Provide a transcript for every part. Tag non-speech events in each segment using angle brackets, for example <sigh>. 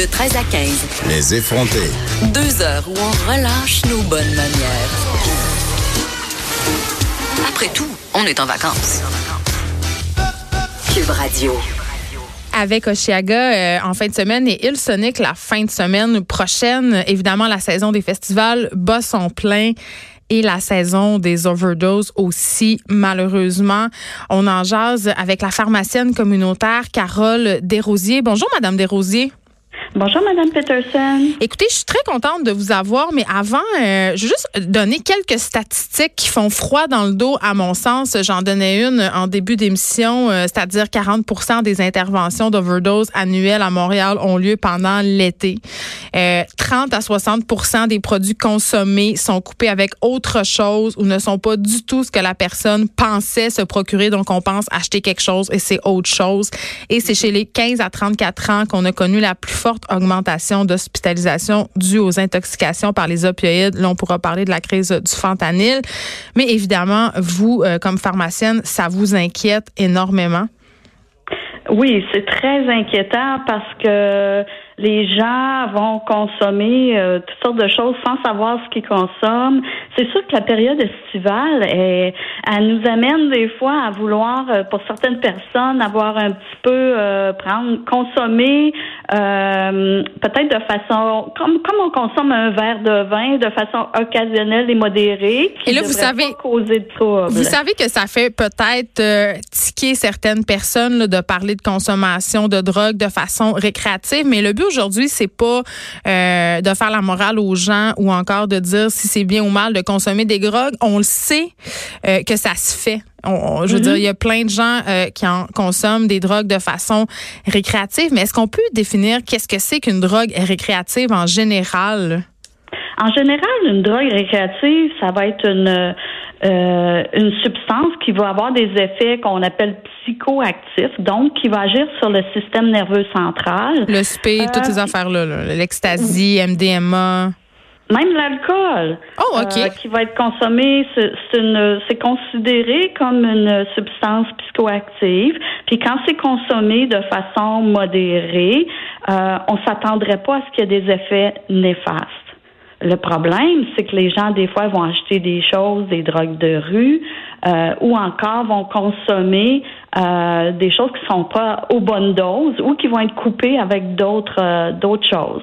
De 13 à 15. Les effrontés. Deux heures où on relâche nos bonnes manières. Après tout, on est en vacances. Cube Radio. avec Oshiaga euh, en fin de semaine et Il Sonic la fin de semaine prochaine. Évidemment, la saison des festivals bat son plein et la saison des overdoses aussi, malheureusement. On en jase avec la pharmacienne communautaire Carole Desrosiers. Bonjour, Madame Desrosiers. Bonjour, Madame Peterson. Écoutez, je suis très contente de vous avoir, mais avant, euh, je vais juste donner quelques statistiques qui font froid dans le dos, à mon sens. J'en donnais une en début d'émission, euh, c'est-à-dire 40 des interventions d'overdose annuelles à Montréal ont lieu pendant l'été. Euh, 30 à 60% des produits consommés sont coupés avec autre chose ou ne sont pas du tout ce que la personne pensait se procurer. Donc, on pense acheter quelque chose et c'est autre chose. Et c'est chez les 15 à 34 ans qu'on a connu la plus forte augmentation d'hospitalisation due aux intoxications par les opioïdes. Là, on pourra parler de la crise du fentanyl. Mais évidemment, vous, euh, comme pharmacienne, ça vous inquiète énormément? Oui, c'est très inquiétant parce que les gens vont consommer euh, toutes sortes de choses sans savoir ce qu'ils consomment. C'est sûr que la période estivale, elle, elle nous amène des fois à vouloir, euh, pour certaines personnes, avoir un petit peu euh, prendre, consommer peut-être de façon comme comme on consomme un verre de vin de façon occasionnelle et modérée. et là, vous savez, causer de trouble. vous savez que ça fait peut-être tiquer certaines personnes là, de parler de consommation de drogue de façon récréative, mais le but aujourd'hui, c'est pas euh, de faire la morale aux gens ou encore de dire si c'est bien ou mal de consommer des drogues. On le sait euh, que ça se fait. je veux dire, il y a plein de gens euh, qui en consomment des drogues de façon récréative, mais est-ce qu'on peut définir qu'est-ce que c'est qu'une drogue récréative en général? En général, une drogue récréative, ça va être une euh, une substance qui va avoir des effets qu'on appelle psychoactifs, donc qui va agir sur le système nerveux central. Le SP, toutes ces euh, affaires-là, l'ecstasy, MDMA. Même l'alcool, oh, ok. Euh, qui va être consommé, c'est considéré comme une substance psychoactive. Puis quand c'est consommé de façon modérée, euh, on s'attendrait pas à ce qu'il y ait des effets néfastes. Le problème, c'est que les gens, des fois, vont acheter des choses, des drogues de rue, euh, ou encore vont consommer euh, des choses qui sont pas aux bonnes doses ou qui vont être coupées avec d'autres euh, d'autres choses.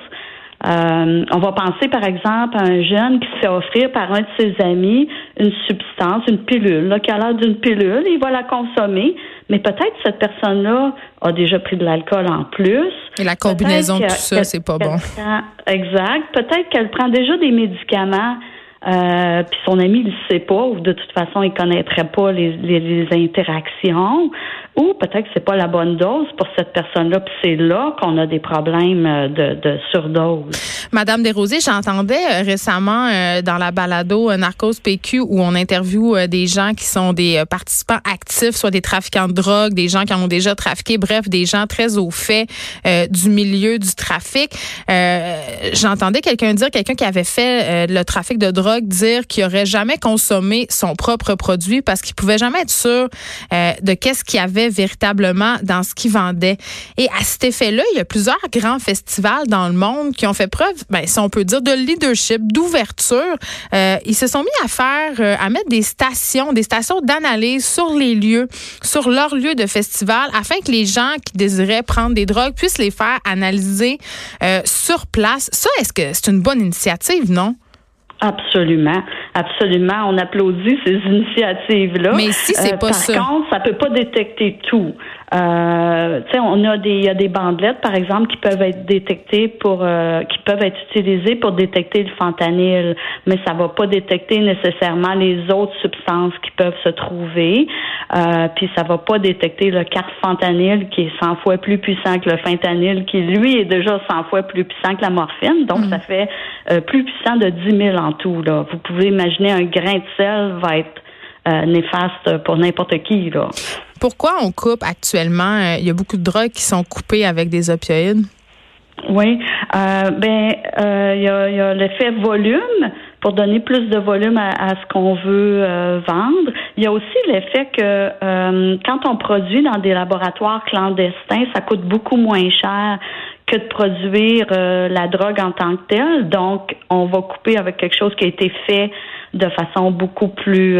Euh, on va penser, par exemple, à un jeune qui se fait offrir par un de ses amis une substance, une pilule, là, qui a l'air d'une pilule, il va la consommer, mais peut-être cette personne-là a déjà pris de l'alcool en plus. Et la combinaison de tout ça, c'est pas bon. exact. Peut-être qu'elle prend déjà des médicaments euh, puis son ami ne le sait pas ou de toute façon il connaîtrait pas les, les, interactions ou peut-être que c'est pas la bonne dose pour cette personne-là puis c'est là qu'on a des problèmes euh, de, de surdose. Madame Desrosiers, j'entendais euh, récemment dans la balado Narcos PQ où on interviewe des gens qui sont des participants actifs, soit des trafiquants de drogue, des gens qui ont déjà trafiqué, bref, des gens très au fait du milieu du trafic. j'entendais quelqu'un dire, quelqu'un qui avait fait le trafic de drogue dire qu'il aurait jamais consommé son propre produit parce qu'il pouvait jamais être sûr euh, de qu'est-ce qu'il y véritablement dans ce qu'il vendait. Et à cet effet-là, il y a plusieurs grands festivals dans le monde qui ont fait preuve, ben, si on peut dire, de leadership, d'ouverture. Euh, ils se sont mis à faire, euh, à mettre des stations, des stations d'analyse sur les lieux, sur leurs lieux de festival, afin que les gens qui désiraient prendre des drogues puissent les faire analyser sur place. Ça, est-ce que c'est une bonne initiative, non? Absolument, absolument. On applaudit ces initiatives-là. Mais si c'est euh, pas ça. Par contre, ça peut pas détecter tout. Euh, on a des, il y a des bandelettes, par exemple, qui peuvent être détectées pour, euh, qui peuvent être utilisées pour détecter le fentanyl, mais ça va pas détecter nécessairement les autres substances qui peuvent se trouver. Euh, puis ça va pas détecter le carfentanyl qui est 100 fois plus puissant que le fentanyl, qui lui est déjà 100 fois plus puissant que la morphine. Donc mm. ça fait euh, plus puissant de 10 000 en tout. Là. Vous pouvez imaginer un grain de sel va être euh, néfaste pour n'importe qui. Là. Pourquoi on coupe actuellement? Euh, il y a beaucoup de drogues qui sont coupées avec des opioïdes. Oui, euh, ben il y a, l'effet volume pour donner plus de volume à, ce qu'on veut vendre. Il y a aussi l'effet que quand on produit dans des laboratoires clandestins, ça coûte beaucoup moins cher que de produire la drogue en tant que telle. Donc, on va couper avec quelque chose qui a été fait de façon beaucoup plus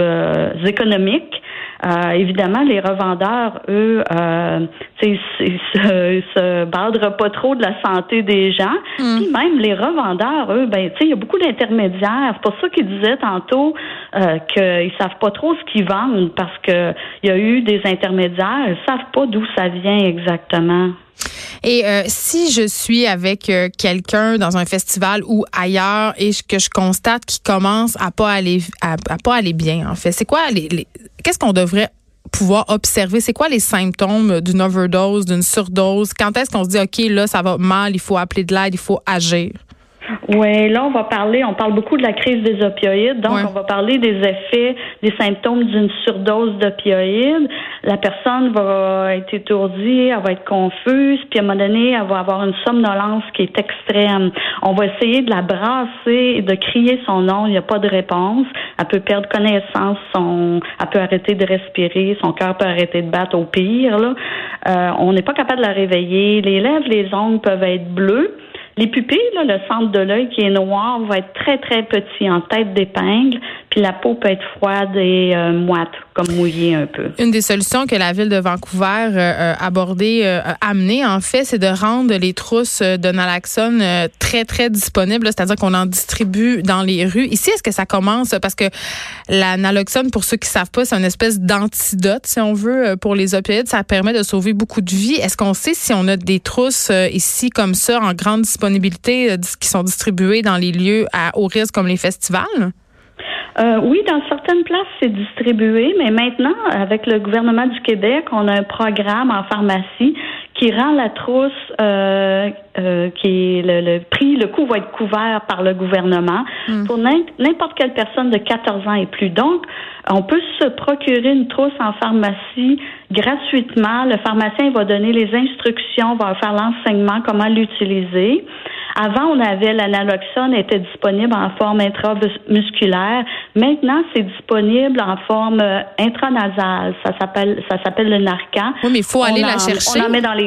économique. Euh, évidemment, les revendeurs, eux, euh, se, se badrent pas trop de la santé des gens. Mm. Puis même les revendeurs, eux, ben, il y a beaucoup d'intermédiaires. C'est pour ça qu'ils disaient tantôt euh, qu'ils savent pas trop ce qu'ils vendent parce que il y a eu des intermédiaires. Ils savent pas d'où ça vient exactement. Et euh, si je suis avec euh, quelqu'un dans un festival ou ailleurs et que je constate qu'il commence à pas aller à, pas aller bien, en fait, c'est quoi les, qu'est-ce qu'on devrait pouvoir observer? C'est quoi les symptômes d'une overdose, d'une surdose? Quand est-ce qu'on se dit, OK, là, ça va mal, il faut appeler de l'aide, il faut agir? Oui, là, on va parler, on parle beaucoup de la crise des opioïdes, donc on va parler des effets, des symptômes d'une surdose d'opioïdes. La personne va être étourdie, elle va être confuse, puis à un moment donné, elle va avoir une somnolence qui est extrême. On va essayer de la brasser et de crier son nom, il n'y a pas de réponse. Elle peut perdre connaissance, son, elle peut arrêter de respirer, son cœur peut arrêter de battre au pire. Là. Euh, on n'est pas capable de la réveiller. Les lèvres, les ongles peuvent être bleus. Les pupilles, là, le centre de l'œil qui est noir va être très, très petit en tête d'épingle, puis la peau peut être froide et euh, moite, comme mouillée un peu. Une des solutions que la ville de Vancouver euh, euh abordé, euh, amené en fait, c'est de rendre les trousses de naloxone très, très disponibles, c'est-à-dire qu'on en distribue dans les rues. Ici, est-ce que ça commence? Parce que la naloxone, pour ceux qui savent pas, c'est une espèce d'antidote, si on veut, pour les opioïdes. Ça permet de sauver beaucoup de vies. Est-ce qu'on sait si on a des trousses ici comme ça en grande disponibilité? Euh, qui sont distribués dans les lieux à haut risque comme les festivals? Euh, oui, dans certaines places, c'est distribué, mais maintenant, avec le gouvernement du Québec, on a un programme en pharmacie qui rend la trousse, euh, qui est le, prix, le coût va être couvert par le gouvernement hmm. pour n'importe quelle personne de 14 ans et plus. Donc, on peut se procurer une trousse en pharmacie gratuitement. Le pharmacien va donner les instructions, va faire l'enseignement, comment l'utiliser. Avant, on avait l'analoxone était disponible en forme intramusculaire. Maintenant, c'est disponible en forme euh, intranasale. Ça s'appelle ça s'appelle le Narcan. Oui, mais il faut aller la chercher. On la met dans les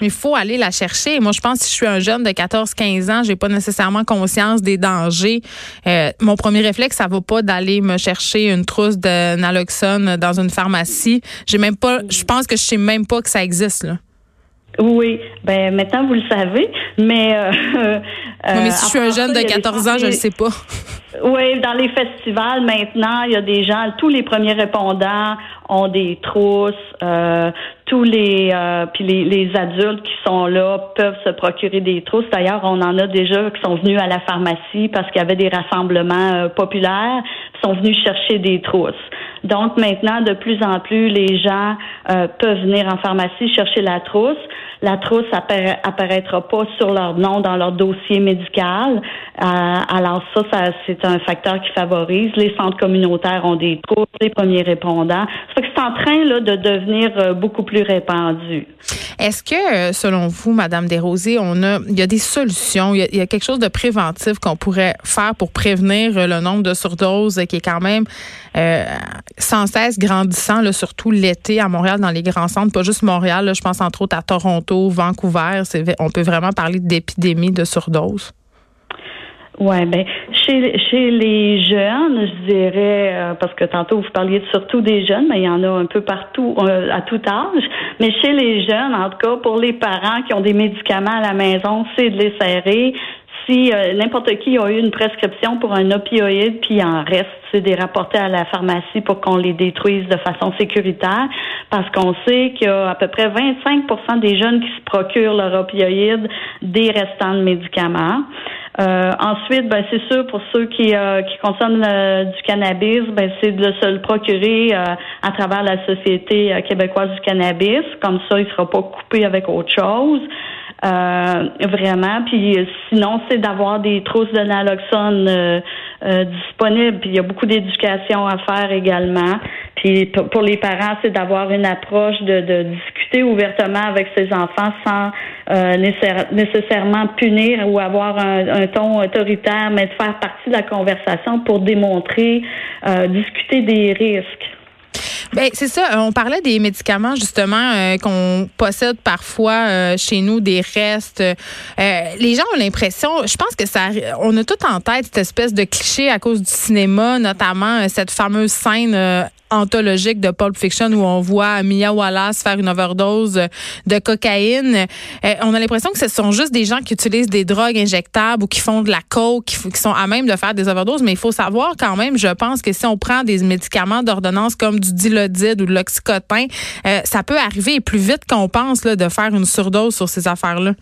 il faut aller la chercher. Moi, je pense que si je suis un jeune de 14-15 ans, j'ai pas nécessairement conscience des dangers. Euh, mon premier réflexe, ça va pas d'aller me chercher une trousse de naloxone dans une pharmacie. J'ai même pas. Je pense que je sais même pas que ça existe là. Oui, ben maintenant vous le savez, mais euh, <laughs> mais si je suis un jeune de 14 ans, je le sais pas. Oui, dans les festivals maintenant, il y a des gens, tous les premiers répondants ont des trousses, euh, tous les euh, puis les, les, adultes qui sont là peuvent se procurer des trousses. D'ailleurs, on en a déjà qui sont venus à la pharmacie parce qu'il y avait des rassemblements euh, populaires, sont venus chercher des trousses. Donc maintenant, de plus en plus, les gens euh, peuvent venir en pharmacie chercher la trousse. La trousse apparaîtra pas sur leur nom dans leur dossier médical. Euh, alors ça, ça c'est un facteur qui favorise. Les centres communautaires ont des trousses, les premiers répondants. Que c'est en train là, de devenir euh, beaucoup plus répandu. Est-ce que, selon vous, Madame Desrosiers, on a, il y a des solutions, il y a, quelque chose de préventif qu'on pourrait faire pour prévenir le nombre de surdoses qui est quand même sans cesse grandissant, surtout l'été à Montréal, dans les grands centres, pas juste Montréal, je pense entre autres à Toronto, Vancouver. On peut vraiment parler d'épidémie de surdose. Oui, chez, chez les jeunes, je dirais, euh, parce que tantôt vous parliez surtout des jeunes, mais il y en a un peu partout, euh, à tout âge. Mais chez les jeunes, en tout cas, pour les parents qui ont des médicaments à la maison, c'est de les serrer si euh, n'importe qui a eu une prescription pour un opioïde, puis il en reste, c'est de les rapporter à la pharmacie pour qu'on les détruise de façon sécuritaire, parce qu'on sait qu'il y a à peu près 25% des jeunes qui se procurent leur opioïde des restants de médicaments. Euh, ensuite, ben, c'est sûr pour ceux qui, euh, qui consomment du cannabis, ben, c'est de se le procurer à travers la Société québécoise du cannabis. Comme ça, il sera pas coupé avec autre chose. Euh, vraiment. Puis sinon, c'est d'avoir des trousses de naloxone euh, euh, disponibles. Puis il y a beaucoup d'éducation à faire également. Puis pour les parents, c'est d'avoir une approche de, de, discuter ouvertement avec ses enfants sans nécessairement punir ou avoir un, un, ton autoritaire, mais de faire partie de la conversation pour démontrer, discuter des risques. Ben c'est ça. On parlait des médicaments justement euh, qu'on possède parfois euh, chez nous, des restes. Euh, les gens ont l'impression, je pense que ça, on a tout en tête cette espèce de cliché à cause du cinéma, notamment cette fameuse scène anthologique de Pulp Fiction où on voit Mia Wallace faire une overdose de cocaïne. Euh, on a l'impression que ce sont juste des gens qui utilisent des drogues injectables ou qui font de la coke, qui, sont à même de faire des overdoses. Mais il faut savoir quand même, je pense que si on prend des médicaments d'ordonnance comme du dilodide ou de l'oxycotin, euh, ça peut arriver plus vite qu'on pense de faire une surdose sur ces affaires-là.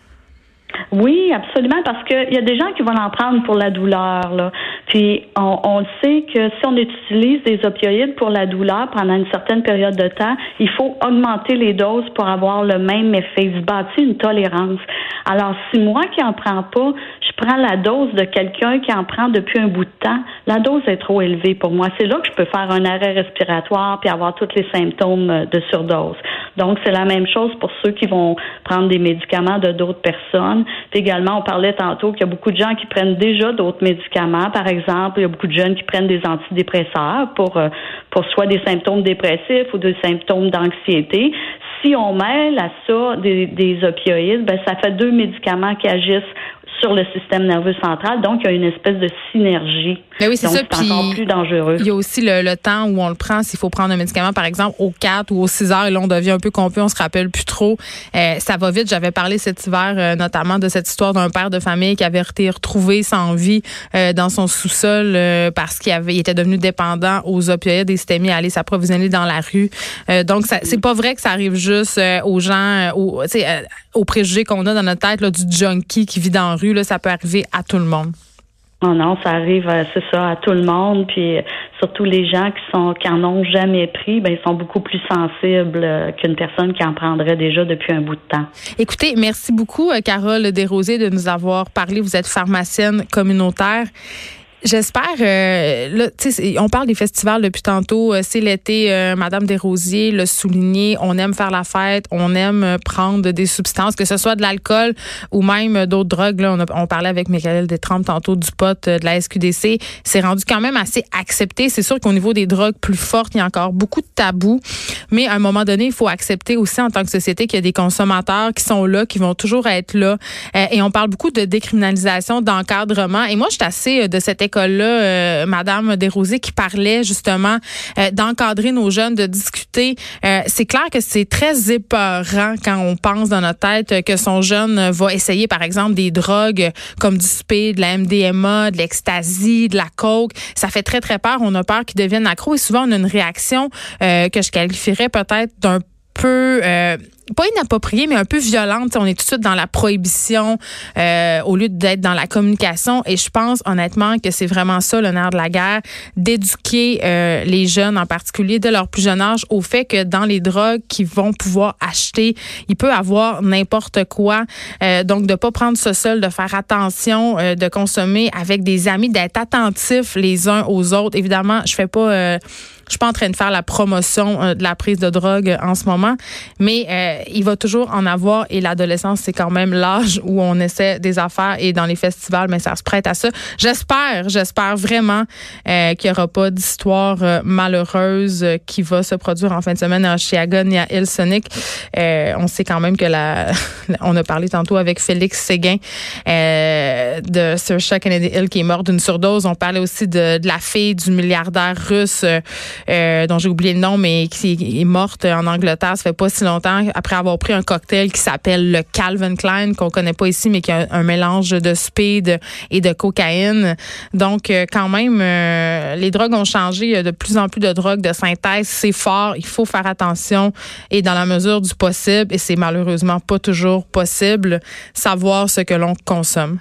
Oui, absolument, parce qu'il y a des gens qui vont en prendre pour la douleur. Là. Puis on, on sait que si on utilise des opioïdes pour la douleur pendant une certaine période de temps, il faut augmenter les doses pour avoir le même effet, se bâtir une tolérance. Alors, si moi qui en prends pas, prends la dose de quelqu'un qui en prend depuis un bout de temps, la dose est trop élevée pour moi. C'est là que je peux faire un arrêt respiratoire puis avoir tous les symptômes de surdose. Donc, c'est la même chose pour ceux qui vont prendre des médicaments de d'autres personnes. Puis également, on parlait tantôt qu'il y a beaucoup de gens qui prennent déjà d'autres médicaments. Par exemple, il y a beaucoup de jeunes qui prennent des antidépresseurs pour, euh, pour soit des symptômes dépressifs ou des symptômes d'anxiété. Si on mêle à ça des, des opioïdes, ben, ça fait deux médicaments qui agissent sur le système nerveux central. Donc, il y a une espèce de synergie. Mais oui, c'est ça. C'est encore plus dangereux. Il y a aussi le, temps où on le prend. S'il faut prendre un médicament, par exemple, aux 4 ou aux 6 heures, et là, on devient un peu confus, on se rappelle plus trop. Euh, ça va vite. J'avais parlé cet hiver, euh, notamment, de cette histoire d'un père de famille qui avait été retrouvé sans vie euh, dans son sous-sol parce qu'il avait, il était devenu dépendant aux opioïdes et s'était mis à aller s'approvisionner dans la rue. donc, c'est pas vrai que ça arrive juste aux gens, aux, aux préjugés qu'on a dans notre tête là, du junkie qui vit dans la rue ça peut arriver à tout le monde. Oh non, ça arrive, euh, c'est ça, à tout le monde. Puis euh, surtout les gens qui sont qui en ont jamais pris, ben ils sont beaucoup plus sensibles euh, qu'une personne qui en prendrait déjà depuis un bout de temps. Écoutez, merci beaucoup, Carole Desrosiers, de nous avoir parlé. Vous êtes pharmacienne communautaire. J'espère. Euh, là, on parle des festivals depuis tantôt. Euh, c'est l'été. Euh, Madame Desrosiers l'a souligné. On aime faire la fête. On aime euh, prendre des substances, que ce soit de l'alcool ou même d'autres drogues. Là, on, parlait avec Michael Détrempe tantôt du pot de la SQDC. C'est rendu quand même assez accepté. C'est sûr qu'au niveau des drogues plus fortes, il y a encore beaucoup de tabous. Mais à un moment donné, il faut accepter aussi en tant que société qu'il y a des consommateurs qui sont là, qui vont toujours être là. et on parle beaucoup de décriminalisation, d'encadrement. Et moi, je suis assez de cette école-là, euh, Madame Desrosiers, qui parlait justement euh, d'encadrer nos jeunes, de discuter. Euh, c'est clair que c'est très épeurant quand on pense dans notre tête que son jeune va essayer, par exemple, des drogues comme du speed, de la MDMA, de l'ecstasy, de la coke. Ça fait très, très peur. On a peur qu'ils deviennent accro et souvent, on a une réaction que je qualifierais peut-être d'un peu pas inappropriée, mais un peu violente. on est tout de suite dans la prohibition euh, au lieu d'être dans la communication. Et je pense honnêtement que c'est vraiment ça nerf de la guerre, d'éduquer euh, les jeunes en particulier de leur plus jeune âge au fait que dans les drogues qu'ils vont pouvoir acheter, il peut avoir n'importe quoi. donc de pas prendre ce seul, de faire attention, de consommer avec des amis, d'être attentifs les uns aux autres. Évidemment, je fais pas je suis pas en train de faire la promotion euh, de la prise de drogue en ce moment, mais euh, il va toujours en avoir et l'adolescence, c'est quand même l'âge où on essaie des affaires et dans les festivals, mais ça se prête à ça. J'espère, j'espère vraiment euh, qu'il n'y aura pas d'histoire malheureuse qui va se produire en fin de semaine à Chiagon et à Hillsonic. on sait quand même que la, <laughs> on a parlé tantôt avec Félix Séguin de Sir Kennedy Hill qui est mort d'une surdose. On parlait aussi de, de la fille du milliardaire russe euh, dont j'ai oublié le nom, mais qui est morte en Angleterre, ça fait pas si longtemps, après avoir pris un cocktail qui s'appelle le Calvin Klein, qu'on connaît pas ici, mais qui a un mélange de speed et de cocaïne. Donc, euh, quand même, euh, les drogues ont changé. Il y a de plus en plus de drogues de synthèse. C'est fort. Il faut faire attention et dans la mesure du possible, et c'est malheureusement pas toujours possible, savoir ce que l'on consomme.